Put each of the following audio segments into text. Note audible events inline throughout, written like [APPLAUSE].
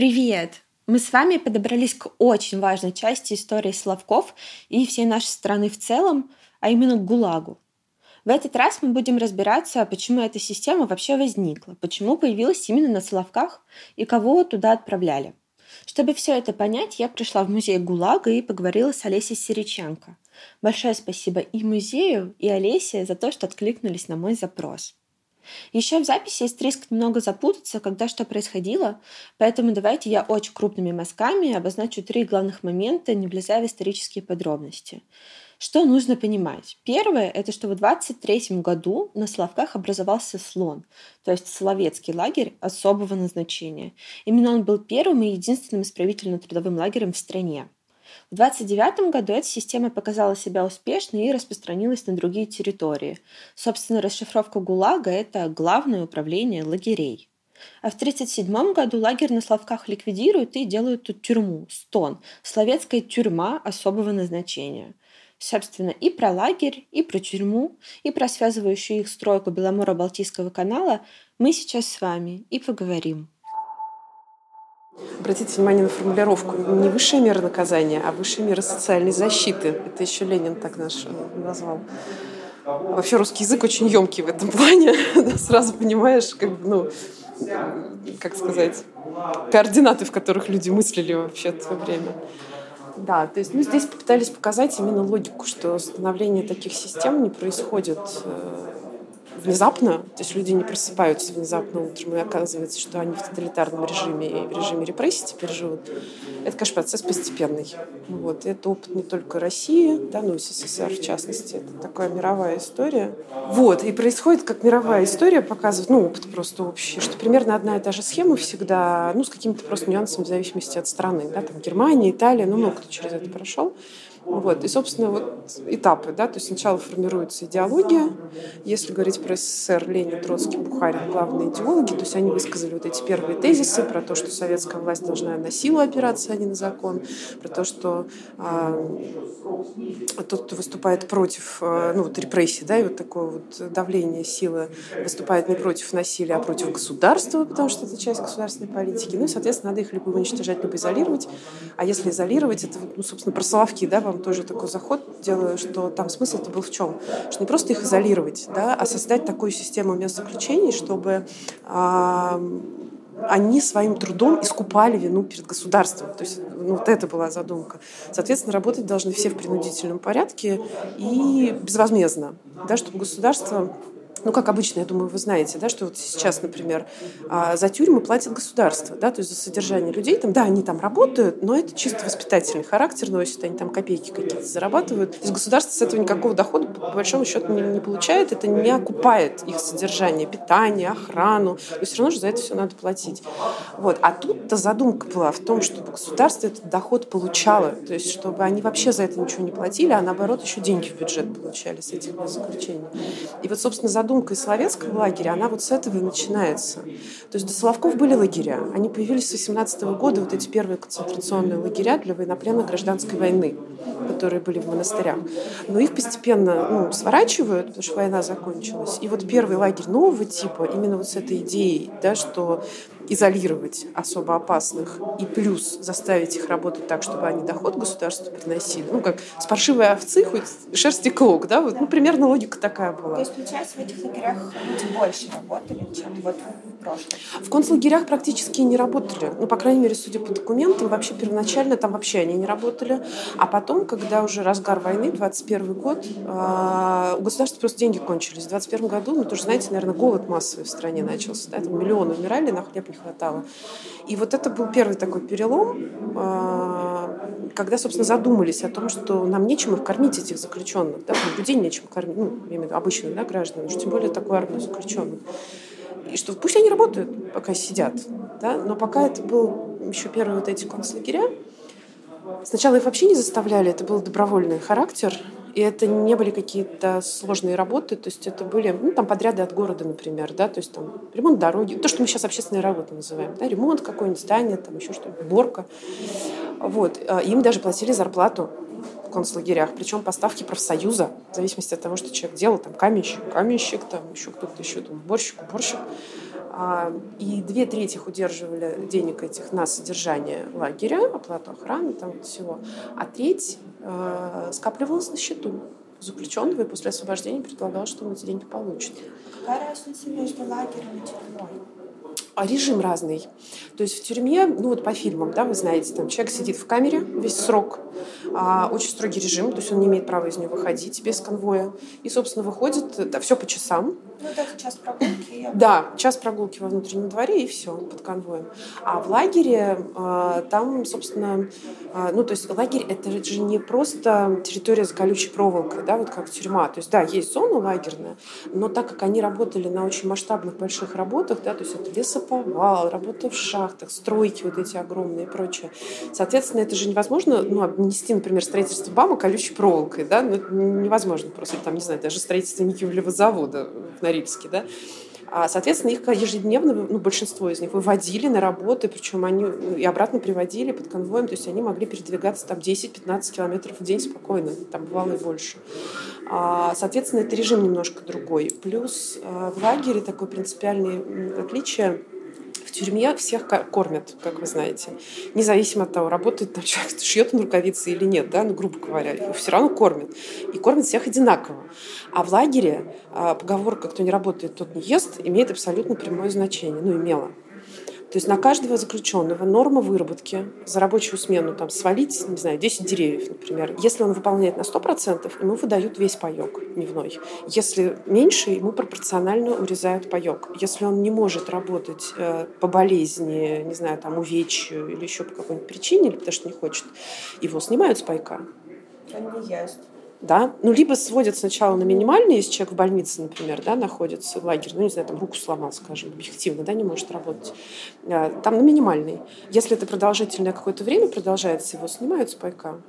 Привет! Мы с вами подобрались к очень важной части истории Славков и всей нашей страны в целом, а именно к ГУЛАГу. В этот раз мы будем разбираться, почему эта система вообще возникла, почему появилась именно на Славках и кого туда отправляли. Чтобы все это понять, я пришла в музей ГУЛАГа и поговорила с Олесей Сереченко. Большое спасибо и музею, и Олесе за то, что откликнулись на мой запрос. Еще в записи есть риск немного запутаться, когда что происходило, поэтому давайте я очень крупными мазками обозначу три главных момента, не влезая в исторические подробности. Что нужно понимать? Первое – это что в 23 году на Славках образовался слон, то есть Соловецкий лагерь особого назначения. Именно он был первым и единственным исправительно-трудовым лагерем в стране. В 1929 году эта система показала себя успешной и распространилась на другие территории. Собственно, расшифровка ГУЛАГа – это главное управление лагерей. А в 1937 году лагерь на Славках ликвидируют и делают тут тюрьму, стон, словецкая тюрьма особого назначения. Собственно, и про лагерь, и про тюрьму, и про связывающую их стройку Беломора-Балтийского канала мы сейчас с вами и поговорим. Обратите внимание на формулировку. Не высшая мера наказания, а высшая мера социальной защиты. Это еще Ленин так наш э, назвал. Вообще русский язык очень емкий в этом [LAUGHS] плане. Сразу понимаешь, как, ну, как сказать, координаты, в которых люди мыслили вообще в то время. Да, то есть мы здесь попытались показать именно логику, что становление таких систем не происходит э, внезапно, то есть люди не просыпаются внезапно утром, и оказывается, что они в тоталитарном режиме и в режиме репрессий теперь живут. Это, конечно, процесс постепенный. Вот. Это опыт не только России, да, но и СССР в частности. Это такая мировая история. Вот. И происходит, как мировая история показывает, ну, опыт просто общий, что примерно одна и та же схема всегда, ну, с какими-то просто нюансами в зависимости от страны. Да, там Германия, Италия, ну, много кто через это прошел. Вот. И, собственно, вот этапы. Да? То есть сначала формируется идеология. Если говорить про СССР, Ленин, Троцкий, Бухарин, главные идеологи, то есть они высказали вот эти первые тезисы про то, что советская власть должна на силу опираться, а не на закон, про то, что э, тот, кто выступает против э, ну, вот репрессий, да, и вот такое вот давление силы, выступает не против насилия, а против государства, потому что это часть государственной политики. Ну и, соответственно, надо их либо уничтожать, либо изолировать. А если изолировать, это, ну, собственно, про Соловки, да, вам тоже такой заход делаю, что там смысл-то был в чем? Что не просто их изолировать, да, а создать такую систему мест заключений, чтобы а, они своим трудом искупали вину перед государством. То есть ну, вот это была задумка. Соответственно, работать должны все в принудительном порядке и безвозмездно, да, чтобы государство ну, как обычно, я думаю, вы знаете, да, что вот сейчас, например, а, за тюрьмы платит государство, да, то есть за содержание людей, там, да, они там работают, но это чисто воспитательный характер носит, они там копейки какие-то зарабатывают. То есть государство с этого никакого дохода, по большому счету, не, не получает, это не окупает их содержание, питание, охрану, но все равно же за это все надо платить. Вот. А тут-то задумка была в том, чтобы государство этот доход получало, то есть чтобы они вообще за это ничего не платили, а наоборот еще деньги в бюджет получали с этих заключений. И вот, собственно, задумка задумка из Соловецкого лагеря, она вот с этого и начинается. То есть до Соловков были лагеря. Они появились с 18 года, вот эти первые концентрационные лагеря для военнопленных гражданской войны, которые были в монастырях. Но их постепенно ну, сворачивают, потому что война закончилась. И вот первый лагерь нового типа, именно вот с этой идеей, да, что изолировать особо опасных и плюс заставить их работать так, чтобы они доход государству приносили. Ну, как с паршивой овцы хоть шерсти клок, да, вот, ну, примерно логика такая была. То есть, получается, в этих лагерях люди больше работали, чем вот в прошлом? В концлагерях практически не работали. Ну, по крайней мере, судя по документам, вообще первоначально там вообще они не работали. А потом, когда уже разгар войны, 21 год, а, у государства просто деньги кончились. В 21 году, ну, тоже знаете, наверное, голод массовый в стране начался. Да? Там миллионы умирали, на хлеб не хватало. И вот это был первый такой перелом, а, когда, собственно, задумались о том, что нам нечем их кормить, этих заключенных. Да? Людей нечем кормить, ну, я имею в виду обычных да, граждан, уж тем более такую армию заключенных. И что пусть они работают, пока сидят. Да? Но пока это был еще первые вот эти концлагеря, Сначала их вообще не заставляли, это был добровольный характер. И это не были какие-то сложные работы, то есть это были ну, там подряды от города, например, да, то есть там ремонт дороги, то, что мы сейчас общественные работы называем, да, ремонт какой-нибудь здания, там еще что-то, уборка. Вот. А им даже платили зарплату в концлагерях, причем поставки профсоюза, в зависимости от того, что человек делал, там каменщик, каменщик, там еще кто-то еще, там, уборщик, уборщик. А, и две трети удерживали денег этих на содержание лагеря, оплату охраны, там всего, а треть э, скапливалась на счету заключенного и после освобождения предполагал, что он эти деньги получит. Какая разница между лагерем и тюрьмой? А режим разный. То есть в тюрьме, ну вот по фильмам, да, вы знаете, там человек сидит в камере весь срок, а, очень строгий режим, то есть он не имеет права из нее выходить без конвоя. И, собственно, выходит, да, все по часам. Ну, это час прогулки. Да, час прогулки во внутреннем дворе и все, под конвоем. А в лагере а, там, собственно, а, ну, то есть лагерь это же не просто территория с колючей проволокой, да, вот как тюрьма. То есть, да, есть зона лагерная, но так как они работали на очень масштабных больших работах, да, то есть это лесоповал, работа в шахтах, стройки вот эти огромные и прочее. Соответственно, это же невозможно, ну, обнести, например, строительство БАМа колючей проволокой, да, ну, невозможно просто, там, не знаю, даже строительство Никелевого завода в Норильске, да. А, соответственно, их ежедневно, ну, большинство из них выводили на работы, причем они ну, и обратно приводили под конвоем, то есть они могли передвигаться там 10-15 километров в день спокойно, там бывало и больше. А, соответственно, это режим немножко другой. Плюс а, в лагере такое принципиальное отличие – в тюрьме всех кормят, как вы знаете. Независимо от того, работает там человек, [LAUGHS] шьет он рукавицы или нет, да, ну, грубо говоря, его все равно кормят. И кормят всех одинаково. А в лагере а, поговорка «кто не работает, тот не ест» имеет абсолютно прямое значение, ну, имела. То есть на каждого заключенного норма выработки за рабочую смену там свалить, не знаю, 10 деревьев, например. Если он выполняет на 100%, ему выдают весь паек дневной. Если меньше, ему пропорционально урезают паек. Если он не может работать э, по болезни, не знаю, там, увечью или еще по какой-нибудь причине, или потому что не хочет, его снимают с пайка. Он не ест да, ну, либо сводят сначала на минимальный, если человек в больнице, например, да, находится в лагере, ну, не знаю, там руку сломал, скажем, объективно, да, не может работать, а, там на минимальный. Если это продолжительное какое-то время продолжается, его снимают с пайка.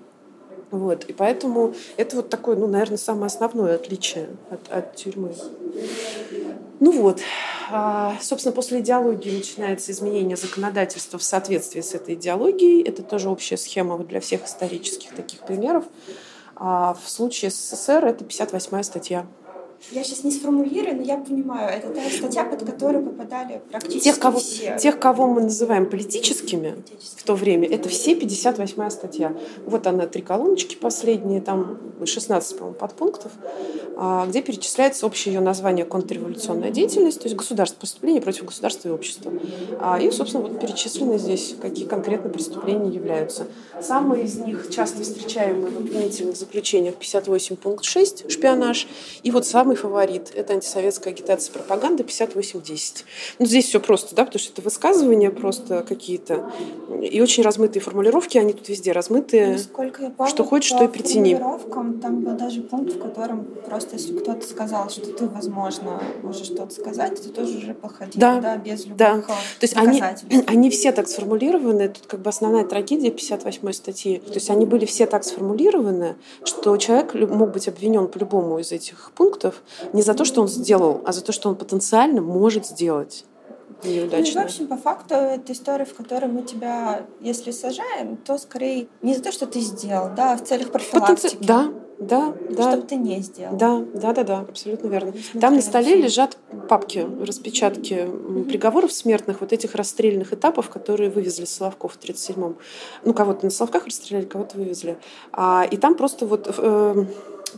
Вот, и поэтому это вот такое, ну, наверное, самое основное отличие от, от тюрьмы. Ну вот, а, собственно, после идеологии начинается изменение законодательства в соответствии с этой идеологией. Это тоже общая схема для всех исторических таких примеров. А в случае СССР это 58-я статья. Я сейчас не сформулирую, но я понимаю, это та статья, под которую попадали практически тех, кого, все. Тех, кого мы называем политическими в то время, это все 58-я статья. Вот она, три колоночки последние, там 16, по-моему, подпунктов. А, где перечисляется общее ее название «контрреволюционная деятельность», то есть государство, преступление против государства и общества. А, и, собственно, вот перечислены здесь, какие конкретно преступления являются. Самые из них часто встречаемые в обвинительных заключениях 58 пункт 6 «Шпионаж». И вот самый фаворит – это антисоветская агитация пропаганда 58.10. Ну, здесь все просто, да, потому что это высказывания просто какие-то. И очень размытые формулировки, они тут везде размытые. Насколько я помню, что хочешь, что и притяни. Там был даже пункт, в котором просто если кто-то сказал, что ты, возможно, можешь что-то сказать, ты тоже уже походил, да, да без любых да. То есть они, [CLEARS THROAT] они все так сформулированы, тут как бы основная трагедия 58 статьи, то есть они были все так сформулированы, что человек мог быть обвинен по любому из этих пунктов не за то, что он сделал, а за то, что он потенциально может сделать неудачно. Ну, в общем, по факту, это история, в которой мы тебя, если сажаем, то скорее не за то, что ты сделал, да, а в целях профилактики. Потенци... Да, да, да. Чтобы ты не сделал. Да, да, да, да, абсолютно верно. Там на столе лежат папки, распечатки mm-hmm. приговоров смертных, вот этих расстрельных этапов, которые вывезли Соловков в 37-м. Ну, кого-то на Соловках расстреляли, кого-то вывезли. А, и там просто вот... Э,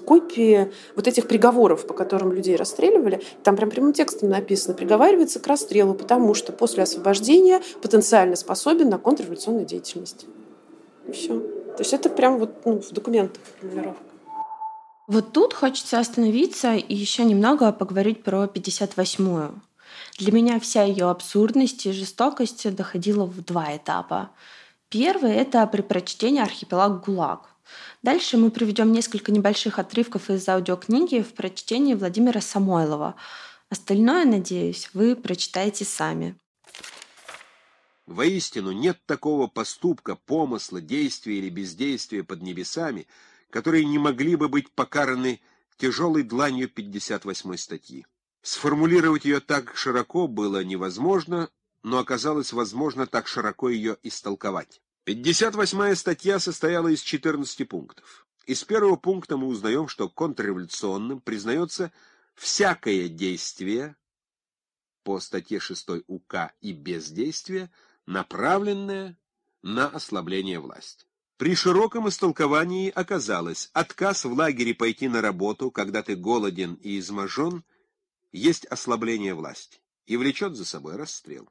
копии вот этих приговоров, по которым людей расстреливали. Там прям прямым текстом написано, приговаривается к расстрелу, потому что после освобождения потенциально способен на контрреволюционную деятельность. Все. То есть это прям вот ну, в документах формулировка. Вот тут хочется остановиться и еще немного поговорить про 58-ю. Для меня вся ее абсурдность и жестокость доходила в два этапа. Первый — это при прочтении архипелаг ГУЛАГ. Дальше мы приведем несколько небольших отрывков из аудиокниги в прочтении Владимира Самойлова. Остальное, надеюсь, вы прочитаете сами. Воистину, нет такого поступка, помысла, действия или бездействия под небесами, которые не могли бы быть покараны тяжелой дланью 58 статьи. Сформулировать ее так широко было невозможно, но оказалось возможно так широко ее истолковать. 58 статья состояла из 14 пунктов. Из первого пункта мы узнаем, что контрреволюционным признается всякое действие, по статье 6 УК и бездействие, направленное на ослабление власти. При широком истолковании оказалось, отказ в лагере пойти на работу, когда ты голоден и изможен, есть ослабление власти и влечет за собой расстрел.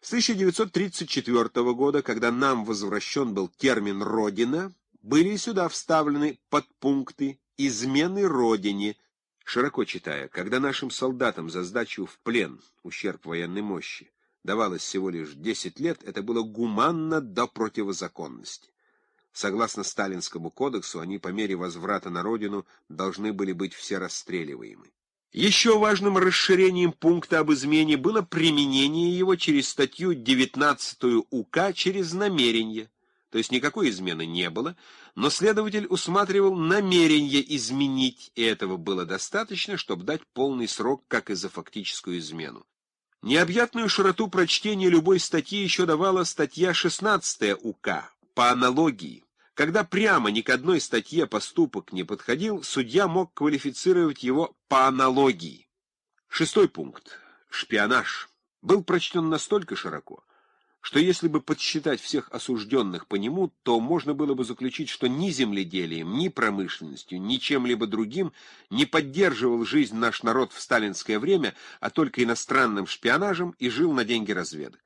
С 1934 года, когда нам возвращен был термин «родина», были сюда вставлены подпункты «измены родине», широко читая, когда нашим солдатам за сдачу в плен, ущерб военной мощи, давалось всего лишь 10 лет, это было гуманно до противозаконности. Согласно Сталинскому кодексу, они по мере возврата на родину должны были быть все расстреливаемы. Еще важным расширением пункта об измене было применение его через статью 19 УК через намерение. То есть никакой измены не было, но следователь усматривал намерение изменить, и этого было достаточно, чтобы дать полный срок, как и за фактическую измену. Необъятную широту прочтения любой статьи еще давала статья 16 УК по аналогии. Когда прямо ни к одной статье поступок не подходил, судья мог квалифицировать его по аналогии. Шестой пункт. Шпионаж. Был прочтен настолько широко, что если бы подсчитать всех осужденных по нему, то можно было бы заключить, что ни земледелием, ни промышленностью, ни чем-либо другим не поддерживал жизнь наш народ в сталинское время, а только иностранным шпионажем и жил на деньги разведок.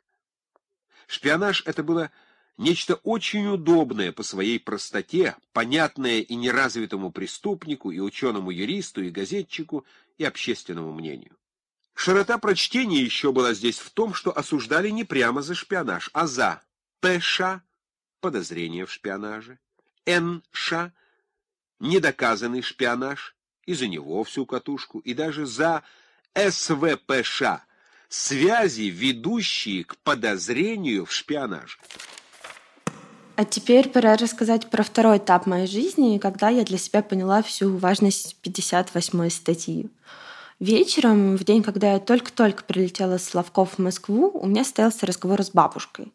Шпионаж — это было Нечто очень удобное по своей простоте, понятное и неразвитому преступнику, и ученому-юристу, и газетчику, и общественному мнению. Широта прочтения еще была здесь в том, что осуждали не прямо за шпионаж, а за ПШ – подозрение в шпионаже, НШ – недоказанный шпионаж, и за него всю катушку, и даже за СВПШ – связи, ведущие к подозрению в шпионаже. А теперь пора рассказать про второй этап моей жизни, когда я для себя поняла всю важность 58 статьи. Вечером, в день, когда я только-только прилетела с Славков в Москву, у меня состоялся разговор с бабушкой.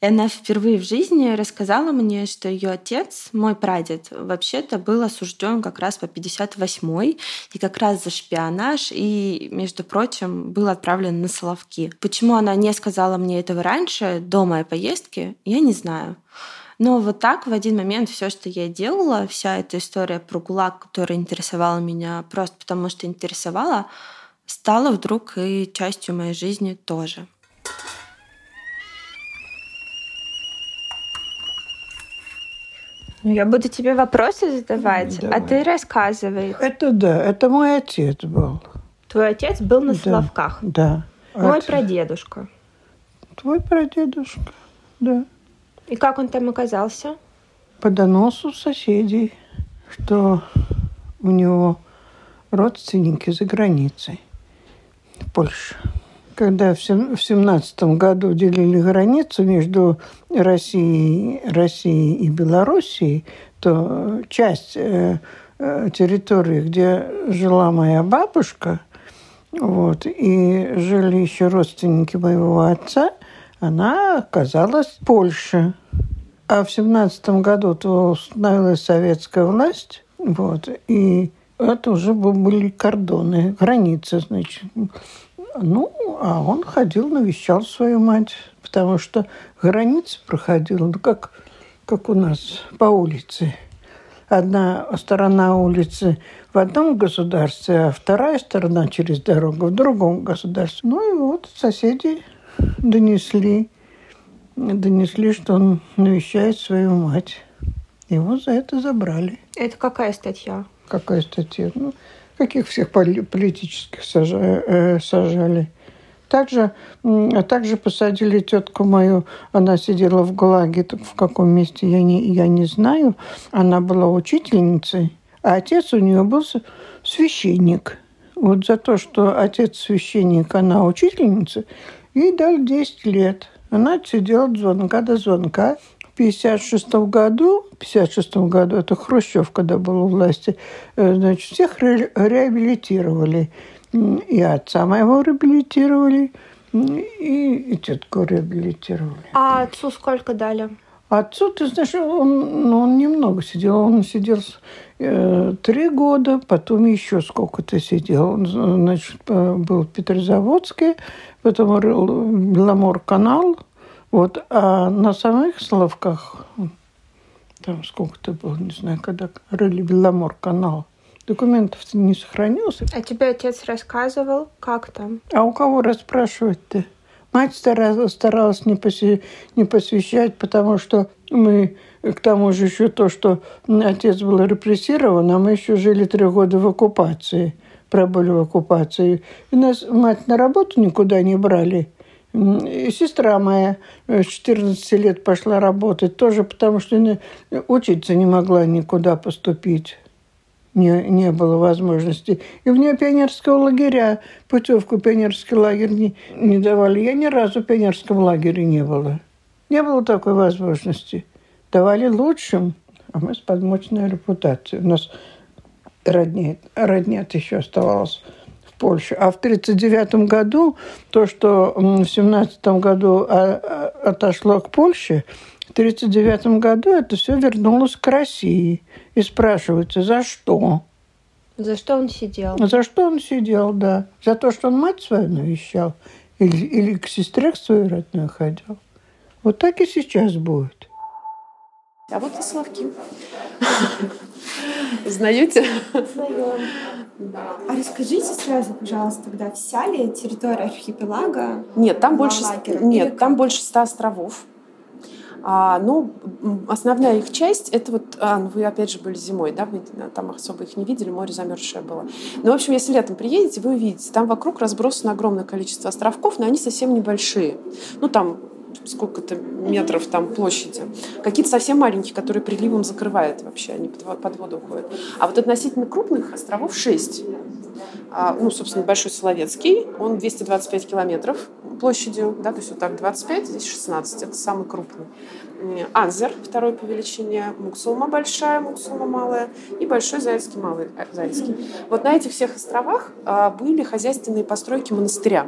И она впервые в жизни рассказала мне, что ее отец, мой прадед, вообще-то был осужден как раз по 58-й, и как раз за шпионаж, и, между прочим, был отправлен на Соловки. Почему она не сказала мне этого раньше, до моей поездки, я не знаю. Но вот так в один момент все, что я делала, вся эта история про ГУЛАГ, которая интересовала меня просто потому, что интересовала, стала вдруг и частью моей жизни тоже. Ну, я буду тебе вопросы задавать, Давай. а ты рассказывай. Это да, это мой отец был. Твой отец был на да, Соловках? Да. Мой От... прадедушка. Твой прадедушка, да. И как он там оказался? По доносу соседей, что у него родственники за границей, в Польше. Когда в семнадцатом году делили границу между Россией, Россией и Белоруссией, то часть э, э, территории, где жила моя бабушка, вот, и жили еще родственники моего отца – она оказалась в Польше. А в семнадцатом году то установилась советская власть, вот, и это уже были кордоны, границы, значит. Ну, а он ходил, навещал свою мать, потому что граница проходила, ну, как, как у нас по улице. Одна сторона улицы в одном государстве, а вторая сторона через дорогу в другом государстве. Ну и вот соседи донесли, донесли, что он навещает свою мать. Его за это забрали. Это какая статья? Какая статья? Ну, каких всех политических сажали. Э, сажали. Также, также посадили тетку мою, она сидела в ГУЛАГе, в каком месте, я не, я не знаю. Она была учительницей, а отец у нее был священник. Вот за то, что отец священник, она учительница, Ей дали 10 лет. Она сидела от звонка до звонка. В 1956 году, в 56 году, это Хрущев, когда был у власти, э, значит, всех ре реабилитировали. И отца моего реабилитировали, и, и тетку реабилитировали. А отцу сколько дали? Отцу, ты знаешь, он, ну, он немного сидел. Он сидел э, три года, потом еще сколько-то сидел. Он, значит, был в Петрозаводске, потом Беломор-канал. Вот. А на самых Славках, там сколько-то было, не знаю, когда рыли Беломор-канал, документов не сохранился. А тебе отец рассказывал, как там? А у кого расспрашивать-то? Мать старалась, не, поси, не посвящать, потому что мы, к тому же еще то, что отец был репрессирован, а мы еще жили три года в оккупации, пробыли в оккупации. И нас мать на работу никуда не брали. И сестра моя с 14 лет пошла работать, тоже потому что учиться не могла никуда поступить не, не было возможности. И вне пионерского лагеря путевку пионерский лагерь не, не давали. Я ни разу в пионерском лагере не была. Не было такой возможности. Давали лучшим, а мы с подмочной репутацией. У нас родня, родня еще оставалась в Польше. А в 1939 году то, что в 1917 году а, а, отошло к Польше, в 1939 году это все вернулось к России. И спрашивается, за что? За что он сидел? За что он сидел, да. За то, что он мать свою навещал или, или к сестре свою родную ходил. Вот так и сейчас будет. А вот и Славки. [LAUGHS] Знаете? Знаем. А расскажите сразу, пожалуйста, тогда вся ли территория архипелага? Нет, там больше, нет, там больше ста островов. А, ну, основная их часть, это вот, а, ну, вы опять же были зимой, да, вы там особо их не видели, море замерзшее было. Ну, в общем, если летом приедете, вы увидите, там вокруг разбросано огромное количество островков, но они совсем небольшие. Ну, там сколько-то метров там площади. Какие-то совсем маленькие, которые приливом закрывают вообще, они под воду уходят. А вот относительно крупных островов 6. Ну, собственно, Большой Соловецкий, он 225 километров площадью, да, то есть вот так 25, здесь 16, это самый крупный. Анзер, второй по величине, Муксулма большая, Муксулма малая и Большой Зайцкий, малый э, Зайцкий. Вот на этих всех островах а, были хозяйственные постройки монастыря.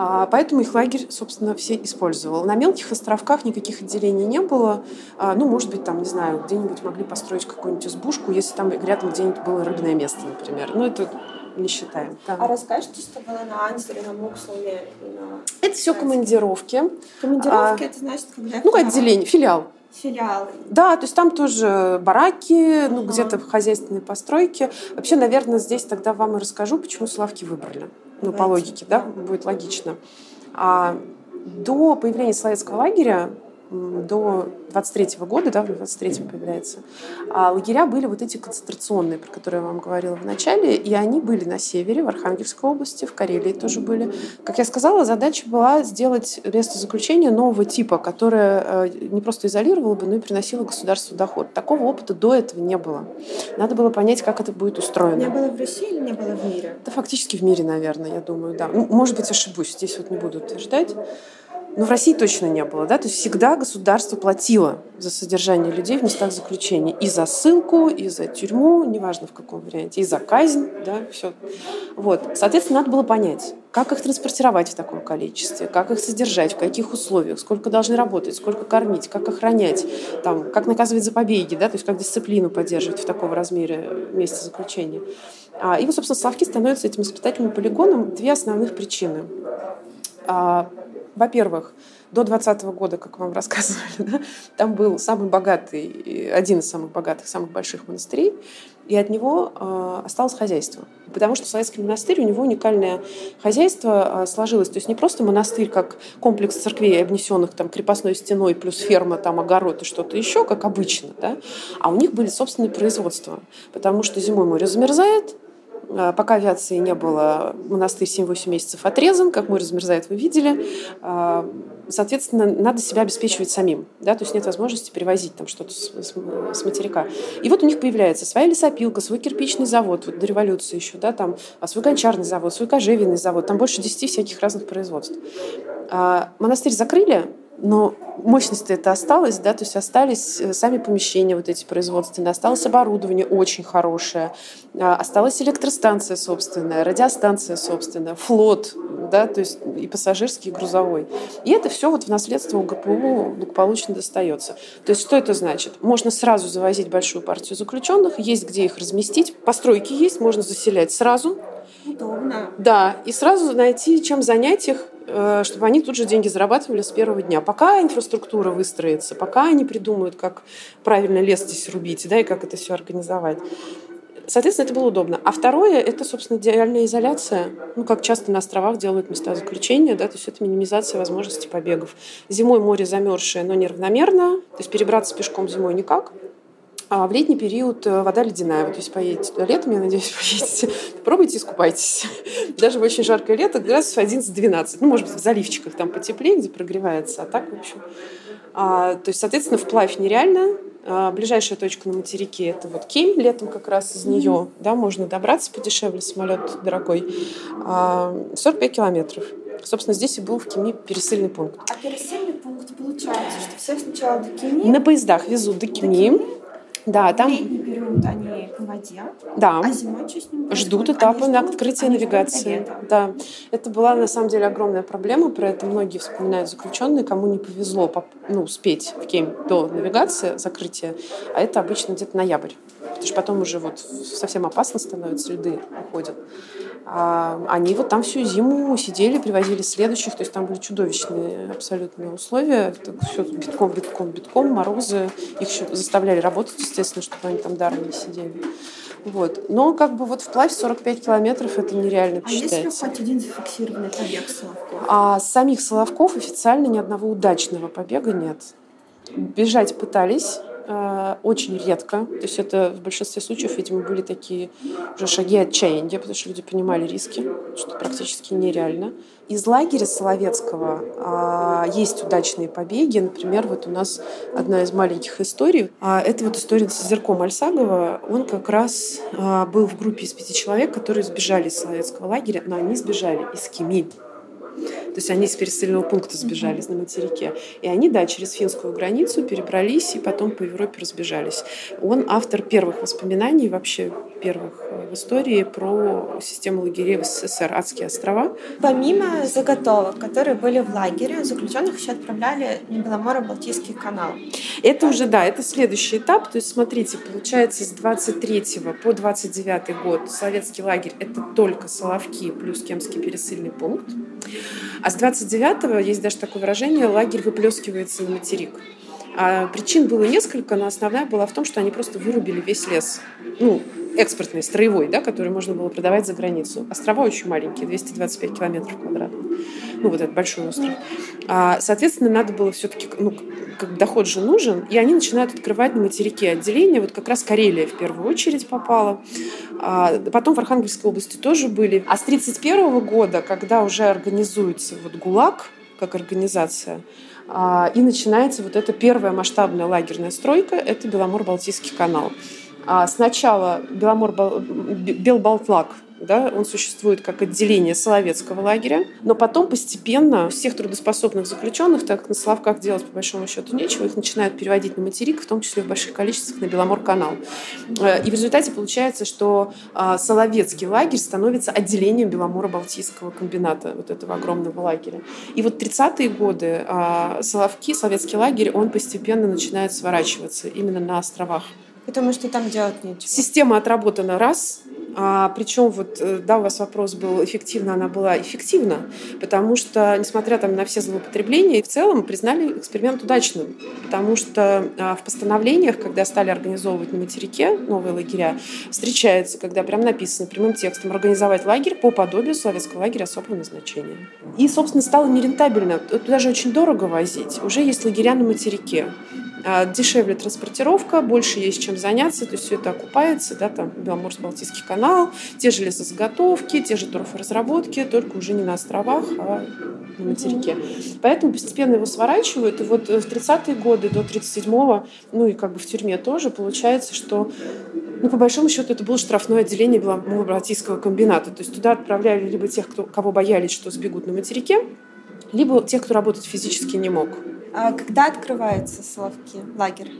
А, поэтому их лагерь, собственно, все использовал. На мелких островках никаких отделений не было. А, ну, может быть, там, не знаю, где-нибудь могли построить какую-нибудь избушку, если там рядом где-нибудь было рыбное место, например. Ну, это не считаем. Да. А расскажите, что было на Ансере, на Мукслуме? На... Это все командировки. Командировки, а, это значит, когда... Ну, отделение, филиал. Филиал. Да, то есть там тоже бараки, ну, uh где-то хозяйственные постройки. Вообще, наверное, здесь тогда вам и расскажу, почему Славки выбрали ну, по логике, да, будет логично. А до появления Советского лагеря до 23 года, да, в 23 появляется, а лагеря были вот эти концентрационные, про которые я вам говорила в начале, и они были на севере, в Архангельской области, в Карелии тоже были. Как я сказала, задача была сделать место заключения нового типа, которое э, не просто изолировало бы, но и приносило государству доход. Такого опыта до этого не было. Надо было понять, как это будет устроено. Не было в России или не было в мире? Да, фактически в мире, наверное, я думаю, да. Может быть, ошибусь, здесь вот не буду утверждать. Но в России точно не было. Да? То есть всегда государство платило за содержание людей в местах заключения. И за ссылку, и за тюрьму, неважно в каком варианте, и за казнь. Да? Все. Вот. Соответственно, надо было понять, как их транспортировать в таком количестве, как их содержать, в каких условиях, сколько должны работать, сколько кормить, как охранять, там, как наказывать за побеги, да? то есть как дисциплину поддерживать в таком размере месте заключения. А, и вот, собственно, Славки становятся этим испытательным полигоном две основных причины. А, во-первых, до 2020 года, как вам рассказывали, [LAUGHS] да, там был самый богатый, один из самых богатых, самых больших монастырей, и от него э, осталось хозяйство. Потому что советский монастырь, у него уникальное хозяйство э, сложилось. То есть не просто монастырь, как комплекс церквей, обнесенных там крепостной стеной, плюс ферма, там огород и что-то еще, как обычно, да, а у них были собственные производства. Потому что зимой море замерзает, пока авиации не было, монастырь 7-8 месяцев отрезан, как море замерзает, вы видели. А, соответственно, надо себя обеспечивать самим. Да? То есть нет возможности перевозить там что-то с, с, материка. И вот у них появляется своя лесопилка, свой кирпичный завод, вот до революции еще, да, там, а, свой гончарный завод, свой кожевенный завод, там больше 10 всяких разных производств. Монастырь закрыли, но мощность это осталась, да, то есть остались э, сами помещения вот эти производственные, осталось оборудование очень хорошее, а, осталась электростанция собственная, радиостанция собственная, флот, да, то есть и пассажирский, и грузовой. И это все вот в наследство у ГПУ благополучно достается. То есть что это значит? Можно сразу завозить большую партию заключенных, есть где их разместить, постройки есть, можно заселять сразу, Удобно. Да, и сразу найти, чем занять их, э, чтобы они тут же деньги зарабатывали с первого дня. Пока инфраструктура выстроится, пока они придумают, как правильно лес здесь рубить, да, и как это все организовать. Соответственно, это было удобно. А второе – это, собственно, идеальная изоляция. Ну, как часто на островах делают места заключения, да, то есть это минимизация возможностей побегов. Зимой море замерзшее, но неравномерно, то есть перебраться пешком зимой никак. А в летний период э, вода ледяная. Вот если поедете туда летом, я надеюсь, [LAUGHS] поедете, попробуйте искупайтесь. Даже в очень жаркое лето градусов 11-12. Ну, может быть, в заливчиках там потеплее, где прогревается. А так, в общем... А, то есть, соответственно, вплавь нереально. А, ближайшая точка на материке – это вот Кемь. Летом как раз из нее да, можно добраться подешевле, самолет дорогой. А, 45 километров. Собственно, здесь и был в Кеми пересыльный пункт. А пересыльный пункт получается, что всех сначала до Кеми? На поездах везут до Кеми. До Кеми да, там... Летний период они по воде, да. а зимой что с ними Ждут этапа на открытие навигации. Да. Это была на самом деле огромная проблема, про это многие вспоминают заключенные, кому не повезло ну, успеть в Кем до навигации, закрытия, а это обычно где-то ноябрь. Потому что потом уже вот совсем опасно становится, льды уходят. А они вот там всю зиму сидели, привозили следующих, то есть там были чудовищные абсолютные условия, все битком, битком, битком, морозы, их еще заставляли работать, естественно, чтобы они там даром не сидели. Вот. Но как бы вот вплавь 45 километров это нереально посчитать. А есть ли хоть один зафиксированный побег Соловков? А самих Соловков официально ни одного удачного побега нет. Бежать пытались, очень редко. То есть это в большинстве случаев, видимо, были такие уже шаги отчаяния, потому что люди понимали риски, что практически нереально. Из лагеря Соловецкого а, есть удачные побеги. Например, вот у нас одна из маленьких историй. А, это вот история с озерком Альсагова. Он как раз а, был в группе из пяти человек, которые сбежали из Соловецкого лагеря, но они сбежали из Кеми. То есть они с пересыльного пункта сбежали на материке. И они, да, через финскую границу перебрались и потом по Европе разбежались. Он автор первых воспоминаний, вообще первых э, в истории про систему лагерей в СССР, Адские острова. Помимо заготовок, которые были в лагере, заключенных еще отправляли на Беломоро-Балтийский канал. Это уже, да, это следующий этап. То есть, смотрите, получается, с 23 по 29 год советский лагерь — это только Соловки плюс Кемский пересыльный пункт. А с 29-го, есть даже такое выражение, лагерь выплескивается на материк. А причин было несколько, но основная была в том, что они просто вырубили весь лес. Ну, экспортный, строевой, да, который можно было продавать за границу. Острова очень маленькие, 225 километров квадратных. Ну, вот этот большой остров. А, соответственно, надо было все-таки, ну, как доход же нужен, и они начинают открывать на материке отделения. Вот как раз Карелия в первую очередь попала. А, потом в Архангельской области тоже были. А с 1931 года, когда уже организуется вот ГУЛАГ, как организация, а, и начинается вот эта первая масштабная лагерная стройка, это Беломор-Балтийский канал. А сначала Беломор, Белбалтлак да, он существует как отделение Соловецкого лагеря, но потом постепенно всех трудоспособных заключенных, так как на Соловках делать по большому счету нечего, их начинают переводить на материк, в том числе в больших количествах на Беломор-канал. Э, и в результате получается, что а, Соловецкий лагерь становится отделением Беломора-Балтийского комбината, вот этого огромного лагеря. И вот 30-е годы а, Соловки, Соловецкий лагерь, он постепенно начинает сворачиваться именно на островах. Потому что там делать нечего. Система отработана раз, а, причем вот, э, да, у вас вопрос был, эффективно она была эффективна, потому что, несмотря там на все злоупотребления, в целом признали эксперимент удачным, потому что а, в постановлениях, когда стали организовывать на материке новые лагеря, встречается, когда прям написано прямым текстом организовать лагерь по подобию советского лагеря особого назначения. И, собственно, стало нерентабельно. Туда же очень дорого возить. Уже есть лагеря на материке. А, дешевле транспортировка, больше есть чем заняться, то есть все это окупается, да, там Беломорско-Балтийский канал, те же лесозаготовки, те же торфоразработки, только уже не на островах, а на материке. Поэтому постепенно его сворачивают, и вот в 30-е годы до 37-го, ну и как бы в тюрьме тоже, получается, что ну, по большому счету, это было штрафное отделение Беломорско-Балтийского комбината. То есть туда отправляли либо тех, кто, кого боялись, что сбегут на материке, либо тех, кто работать физически не мог. А когда открывается Соловки, лагерь?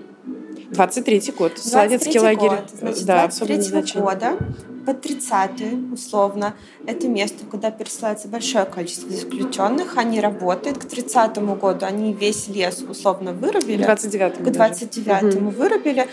23-й год. Советский лагерь. Год. Значит, да, 23 года по 30 условно. Это место, куда пересылается большое количество заключенных. Они работают. К 30 году они весь лес условно вырубили. К 29-му. К 29-му угу. вырубили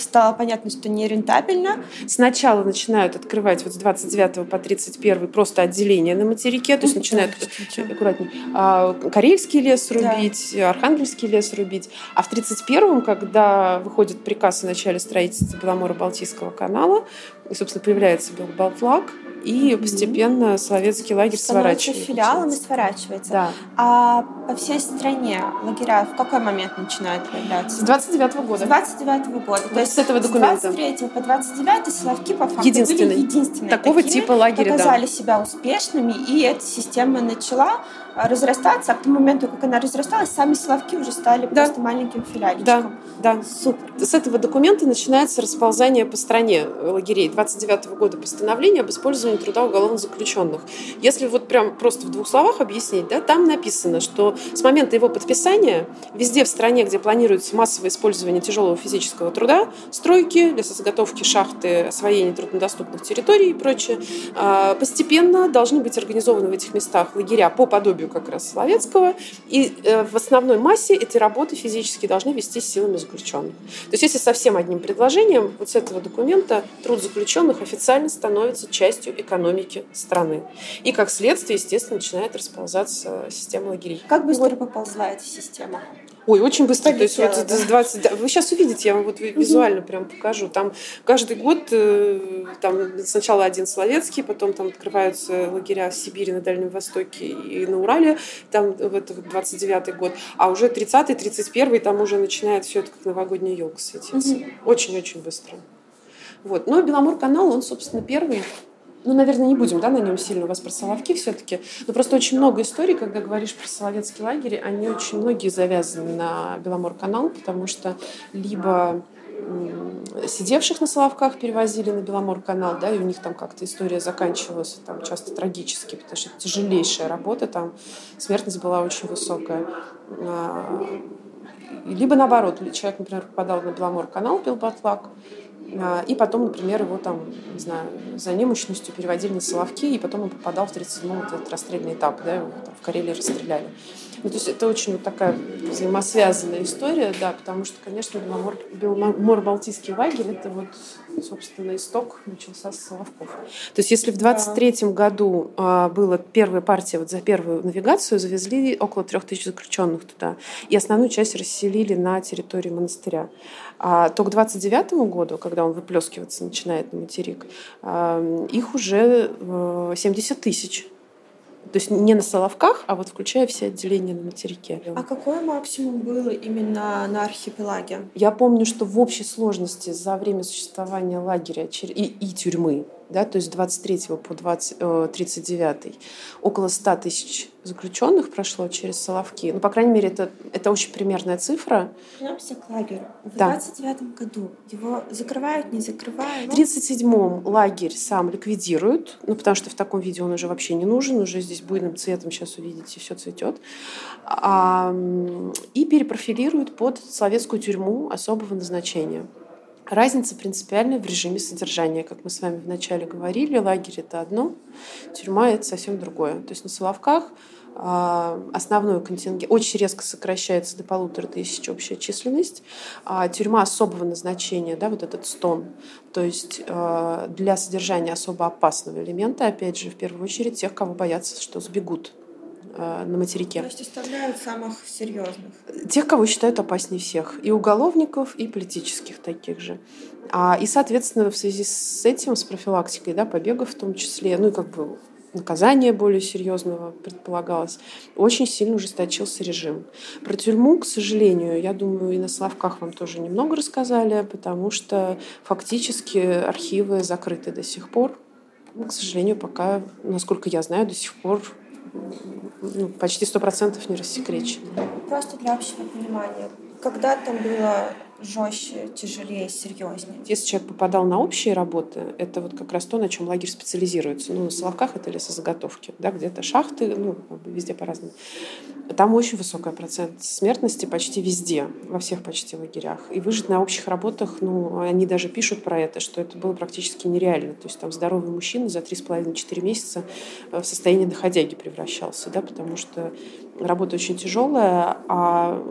стало понятно, что нерентабельно. Сначала начинают открывать вот с 29 по 31 просто отделение на материке, то есть начинают аккуратнее, а, Карельский лес рубить, да. Архангельский лес рубить. А в 31-м, когда выходит приказ о начале строительства Беломора-Балтийского канала, и, собственно, появляется Белбалтфлаг, и постепенно советский лагерь сворачивается. филиалом и сворачивается. Да. А по всей стране лагеря в какой момент начинают появляться? С 29 -го года. С 29 -го года. То есть с этого документа. С 23 по 29 Соловки по факту единственные. были единственные Такого такие, типа лагеря, показали да. себя успешными, и эта система начала разрастаться, а к тому моменту, как она разрасталась, сами Соловки уже стали да. просто маленьким филиальчиком. Да, да. Супер. С этого документа начинается расползание по стране лагерей. 29 -го года постановление об использовании труда уголовных заключенных. Если вот прям просто в двух словах объяснить, да, там написано, что с момента его подписания везде в стране, где планируется массовое использование тяжелого физического труда, стройки, лесозаготовки, шахты, освоение труднодоступных территорий и прочее, а, постепенно должны быть организованы в этих местах лагеря по подобию как раз Соловецкого, и э, в основной массе эти работы физически должны вестись силами заключенных. То есть если совсем одним предложением, вот с этого документа труд заключенных официально становится частью экономики страны. И как следствие, естественно, начинает расползаться система лагерей. Как быстро вот. поползла эта система? Ой, очень быстро. То есть да. вот 20... Вы сейчас увидите, я вам вот визуально прям покажу. Там каждый год э, там сначала один Соловецкий, потом там открываются лагеря в Сибири, на Дальнем Востоке и на Урале. Там вот 29-й год. А уже 30-й, 31-й там уже начинает все это как новогодняя елка светиться. Очень-очень быстро. Вот. Но Беломор-канал, он, собственно, первый ну, наверное, не будем да, на нем сильно у вас про Соловки все-таки, но просто очень много историй, когда говоришь про Соловецкий лагерь, они очень многие завязаны на Беломор-канал, потому что либо сидевших на Соловках перевозили на Беломор-канал, да, и у них там как-то история заканчивалась там часто трагически, потому что это тяжелейшая работа, там смертность была очень высокая. А, либо наоборот, человек, например, попадал на Беломор-канал, пил батлак, и потом, например, его там, не знаю, за немощностью переводили на Соловки, и потом он попадал в 37-м вот этот расстрельный этап, да, его там в Карелии расстреляли. Ну, то есть это очень вот такая взаимосвязанная история, да, потому что, конечно, Беломор, Беломор-Балтийский лагерь — это вот, собственно, исток начался с Соловков. То есть если в 23 году а, была первая партия, вот за первую навигацию завезли около трех тысяч заключенных туда, и основную часть расселили на территории монастыря, а то к 29 году, когда он выплескиваться начинает на материк, а, их уже 70 э, тысяч. То есть не на Соловках, а вот включая все отделения на материке. А какой максимум было именно на архипелаге? Я помню, что в общей сложности за время существования лагеря и, и тюрьмы да, то есть 23 по 20, 39 э, около 100 тысяч заключенных прошло через Соловки. Ну, по крайней мере, это, это очень примерная цифра. Вернемся к лагерю. В да. 29 году его закрывают, не закрывают? В 37-м лагерь сам ликвидируют, ну, потому что в таком виде он уже вообще не нужен, уже здесь буйным цветом сейчас увидите, все цветет. А, и перепрофилируют под советскую тюрьму особого назначения. Разница принципиальная в режиме содержания. Как мы с вами вначале говорили, лагерь — это одно, тюрьма — это совсем другое. То есть на Соловках а, основной контингент очень резко сокращается до полутора тысяч общая численность. А тюрьма особого назначения, да, вот этот стон, то есть а, для содержания особо опасного элемента, опять же, в первую очередь тех, кого боятся, что сбегут Э, на материке. То есть оставляют самых серьезных? Тех, кого считают опаснее всех. И уголовников, и политических таких же. А, и, соответственно, в связи с этим, с профилактикой да, побегов в том числе, ну и как бы наказание более серьезного предполагалось, очень сильно ужесточился режим. Про тюрьму, к сожалению, я думаю, и на Славках вам тоже немного рассказали, потому что фактически архивы закрыты до сих пор. К сожалению, пока, насколько я знаю, до сих пор ну, почти сто процентов не рассекречено. Просто для общего понимания. Когда там было жестче, тяжелее, серьезнее? Если человек попадал на общие работы, это вот как раз то, на чем лагерь специализируется. Ну, на Соловках это лесозаготовки, да, где-то шахты, ну, везде по-разному. Там очень высокий процент смертности почти везде, во всех почти лагерях. И выжить на общих работах, ну, они даже пишут про это, что это было практически нереально. То есть там здоровый мужчина за 3,5-4 месяца в состояние доходяги превращался, да, потому что работа очень тяжелая, а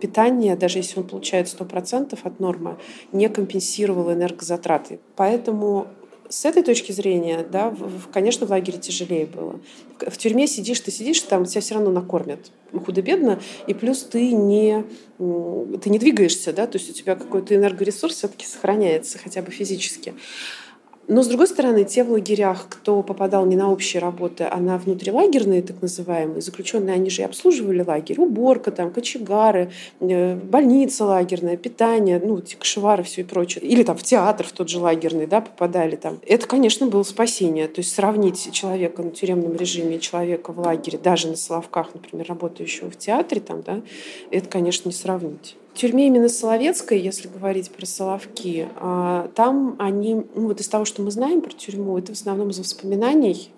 питание, даже если он получает 100% от нормы, не компенсировало энергозатраты. Поэтому с этой точки зрения, да, конечно, в лагере тяжелее было. В тюрьме сидишь, ты сидишь, там тебя все равно накормят худо-бедно, и плюс ты не, ты не двигаешься, да, то есть у тебя какой-то энергоресурс все-таки сохраняется, хотя бы физически. Но, с другой стороны, те в лагерях, кто попадал не на общие работы, а на внутрилагерные, так называемые, заключенные, они же и обслуживали лагерь. Уборка, там, кочегары, э, больница лагерная, питание, ну, эти кошевары, все и прочее. Или там в театр в тот же лагерный, да, попадали там. Это, конечно, было спасение. То есть сравнить человека на тюремном режиме человека в лагере, даже на Соловках, например, работающего в театре, там, да, это, конечно, не сравнить. Тюрьме именно Соловецкой, если говорить про Соловки, а, там они, ну вот из того, что мы знаем про тюрьму, это в основном из воспоминаний,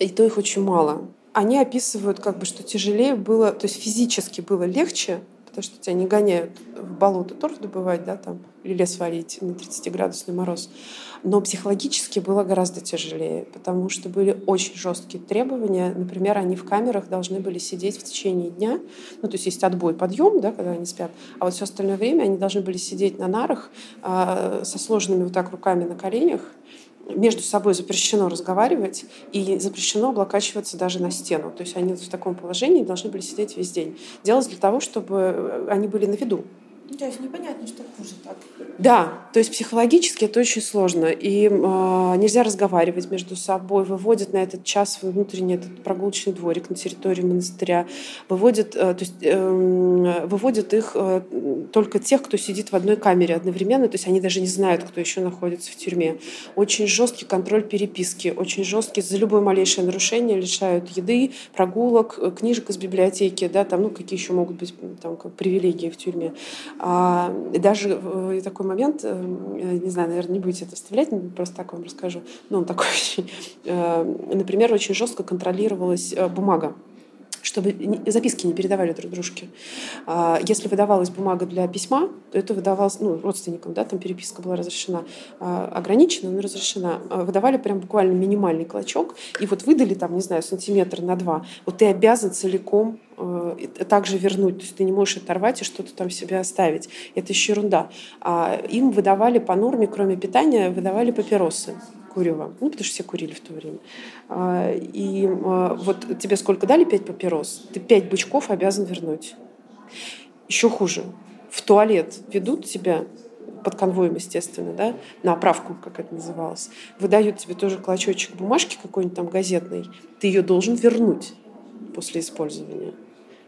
и то их очень мало. Они описывают, как бы, что тяжелее было, то есть физически было легче, потому что тебя не гоняют в болото торф добывать, да, там, или лес валить на 30-градусный мороз. Но психологически было гораздо тяжелее, потому что были очень жесткие требования. Например, они в камерах должны были сидеть в течение дня. Ну, то есть есть отбой, подъем, да, когда они спят. А вот все остальное время они должны были сидеть на нарах э, со сложенными вот так руками на коленях, между собой запрещено разговаривать и запрещено облокачиваться даже на стену. То есть они в таком положении должны были сидеть весь день. Делалось для того, чтобы они были на виду. Ну, то есть непонятно, что хуже так. Да, то есть психологически это очень сложно. И э, нельзя разговаривать между собой. Выводят на этот час внутренний этот прогулочный дворик на территории монастыря. Выводят, э, то есть, э, выводят их э, только тех, кто сидит в одной камере одновременно. То есть они даже не знают, кто еще находится в тюрьме. Очень жесткий контроль переписки. Очень жесткий. За любое малейшее нарушение лишают еды, прогулок, э, книжек из библиотеки. Да, там, ну, какие еще могут быть там, как привилегии в тюрьме. А, даже э, такой момент, э, не знаю, наверное, не будете это вставлять, просто так вам расскажу. Но он такой. [LAUGHS] Э, например, очень жестко контролировалась бумага чтобы записки не передавали друг дружке. А, если выдавалась бумага для письма, то это выдавалось ну, родственникам, да, там переписка была разрешена, а, ограничена, но разрешена. Выдавали прям буквально минимальный клочок, и вот выдали там, не знаю, сантиметр на два. Вот ты обязан целиком Э, также вернуть. То есть ты не можешь оторвать и что-то там себе оставить. Это еще ерунда. А им выдавали по норме, кроме питания, выдавали папиросы курева. Ну, потому что все курили в то время. А, и а, вот тебе сколько дали? Пять папирос. Ты пять бычков обязан вернуть. Еще хуже. В туалет ведут тебя под конвоем, естественно, да, на оправку, как это называлось, выдают тебе тоже клочочек бумажки какой-нибудь там газетной, ты ее должен вернуть после использования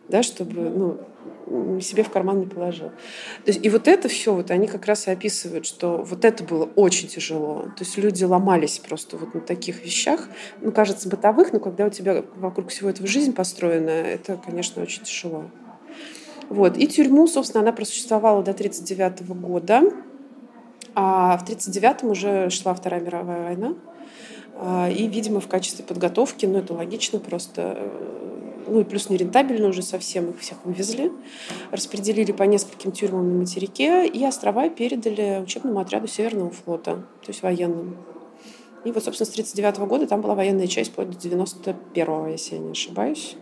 да, чтобы ну, себе в карман не положил. Есть, и вот это все, вот они как раз и описывают, что вот это было очень тяжело. То есть люди ломались просто вот на таких вещах, ну, кажется, бытовых, но когда у тебя вокруг всего этого жизнь построена, это, конечно, очень тяжело. Вот. И тюрьму, собственно, она просуществовала до 1939 года. А в 1939 уже шла Вторая мировая война. А, и, видимо, в качестве подготовки, ну, это логично, просто э, ну и плюс нерентабельно уже совсем их всех вывезли, распределили по нескольким тюрьмам на материке, и острова передали учебному отряду Северного флота, то есть военным. И вот, собственно, с 1939 года там была военная часть вплоть до 91-го, если я не ошибаюсь.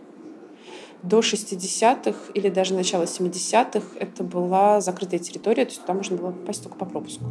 До 60-х или даже начала 70-х это была закрытая территория, то есть там можно было попасть только по пропуску.